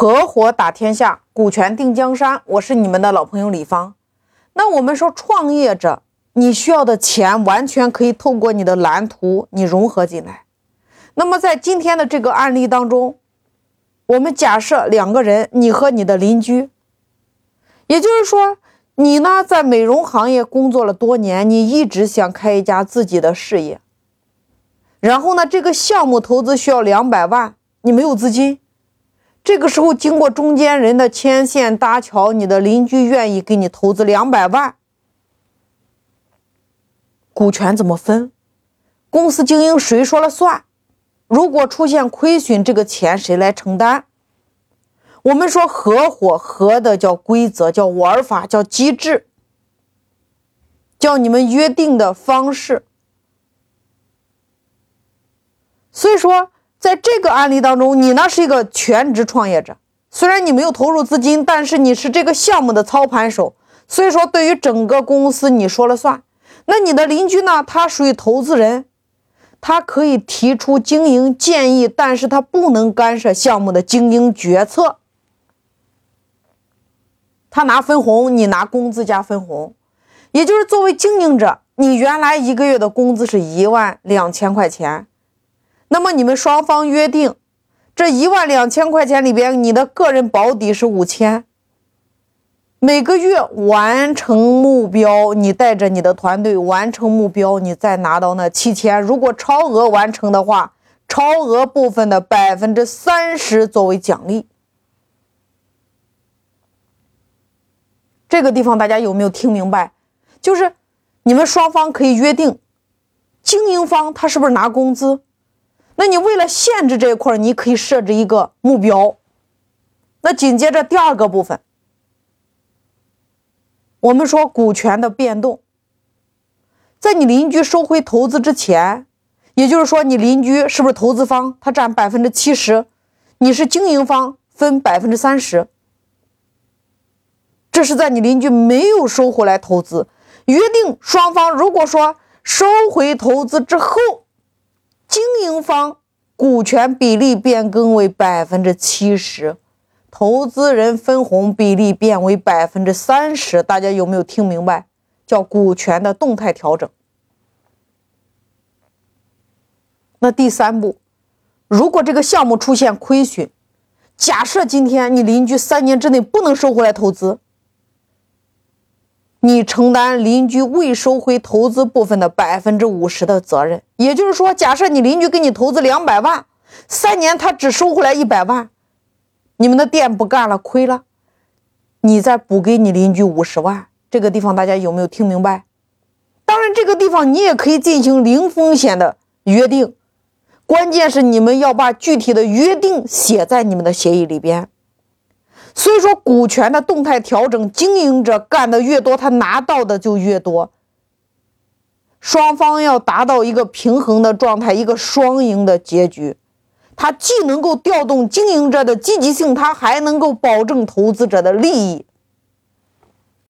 合伙打天下，股权定江山。我是你们的老朋友李芳。那我们说，创业者你需要的钱，完全可以透过你的蓝图你融合进来。那么在今天的这个案例当中，我们假设两个人，你和你的邻居，也就是说，你呢在美容行业工作了多年，你一直想开一家自己的事业。然后呢，这个项目投资需要两百万，你没有资金。这个时候，经过中间人的牵线搭桥，你的邻居愿意给你投资两百万，股权怎么分？公司经营谁说了算？如果出现亏损，这个钱谁来承担？我们说合伙合的叫规则，叫玩法，叫机制，叫你们约定的方式。所以说。在这个案例当中，你呢是一个全职创业者，虽然你没有投入资金，但是你是这个项目的操盘手，所以说对于整个公司你说了算。那你的邻居呢？他属于投资人，他可以提出经营建议，但是他不能干涉项目的经营决策。他拿分红，你拿工资加分红，也就是作为经营者，你原来一个月的工资是一万两千块钱。那么你们双方约定，这一万两千块钱里边，你的个人保底是五千。每个月完成目标，你带着你的团队完成目标，你再拿到那七千。如果超额完成的话，超额部分的百分之三十作为奖励。这个地方大家有没有听明白？就是你们双方可以约定，经营方他是不是拿工资？那你为了限制这一块，你可以设置一个目标。那紧接着第二个部分，我们说股权的变动，在你邻居收回投资之前，也就是说你邻居是不是投资方，他占百分之七十，你是经营方，分百分之三十。这是在你邻居没有收回来投资，约定双方如果说收回投资之后。经营方股权比例变更为百分之七十，投资人分红比例变为百分之三十，大家有没有听明白？叫股权的动态调整。那第三步，如果这个项目出现亏损，假设今天你邻居三年之内不能收回来投资。你承担邻居未收回投资部分的百分之五十的责任，也就是说，假设你邻居给你投资两百万，三年他只收回来一百万，你们的店不干了，亏了，你再补给你邻居五十万。这个地方大家有没有听明白？当然，这个地方你也可以进行零风险的约定，关键是你们要把具体的约定写在你们的协议里边。所以说，股权的动态调整，经营者干的越多，他拿到的就越多。双方要达到一个平衡的状态，一个双赢的结局。它既能够调动经营者的积极性，它还能够保证投资者的利益。